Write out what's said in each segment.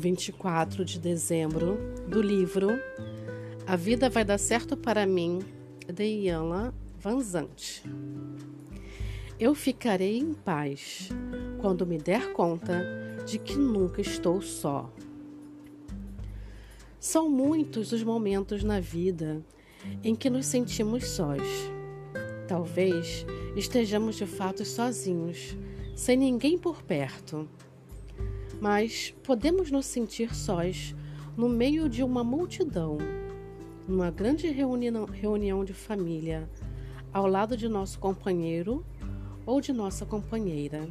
24 de dezembro, do livro A Vida Vai Dar Certo para Mim, de Iana Vanzante. Eu ficarei em paz quando me der conta de que nunca estou só. São muitos os momentos na vida em que nos sentimos sós. Talvez estejamos de fato sozinhos, sem ninguém por perto mas podemos nos sentir sós no meio de uma multidão, numa grande reunião, reunião de família, ao lado de nosso companheiro ou de nossa companheira.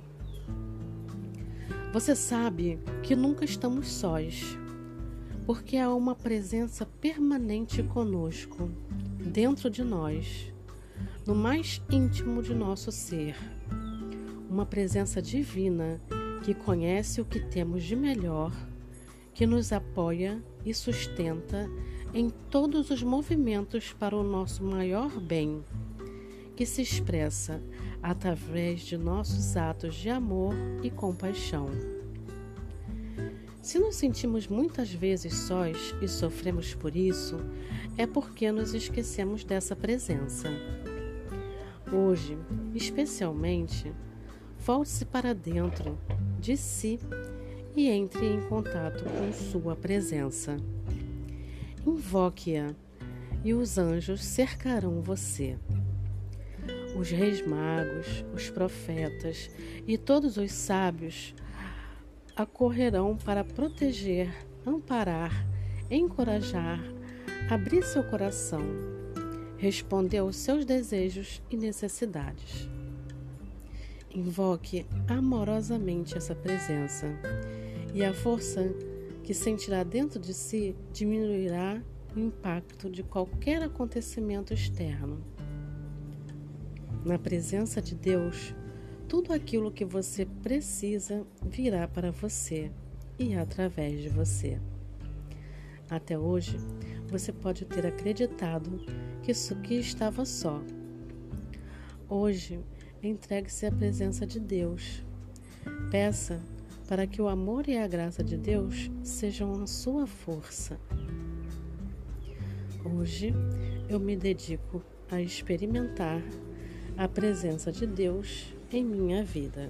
Você sabe que nunca estamos sós, porque há uma presença permanente conosco, dentro de nós, no mais íntimo de nosso ser. Uma presença divina que conhece o que temos de melhor, que nos apoia e sustenta em todos os movimentos para o nosso maior bem, que se expressa através de nossos atos de amor e compaixão. Se nos sentimos muitas vezes sós e sofremos por isso, é porque nos esquecemos dessa presença. Hoje, especialmente, volte-se para dentro de si e entre em contato com Sua presença. Invoque-a e os anjos cercarão você. Os reis magos, os profetas e todos os sábios acorrerão para proteger, amparar, encorajar, abrir seu coração, responder aos seus desejos e necessidades. Invoque amorosamente essa presença e a força que sentirá dentro de si diminuirá o impacto de qualquer acontecimento externo. Na presença de Deus, tudo aquilo que você precisa virá para você e através de você. Até hoje, você pode ter acreditado que, que estava só. Hoje, entregue-se à presença de Deus. Peça para que o amor e a graça de Deus sejam a sua força. Hoje eu me dedico a experimentar a presença de Deus em minha vida.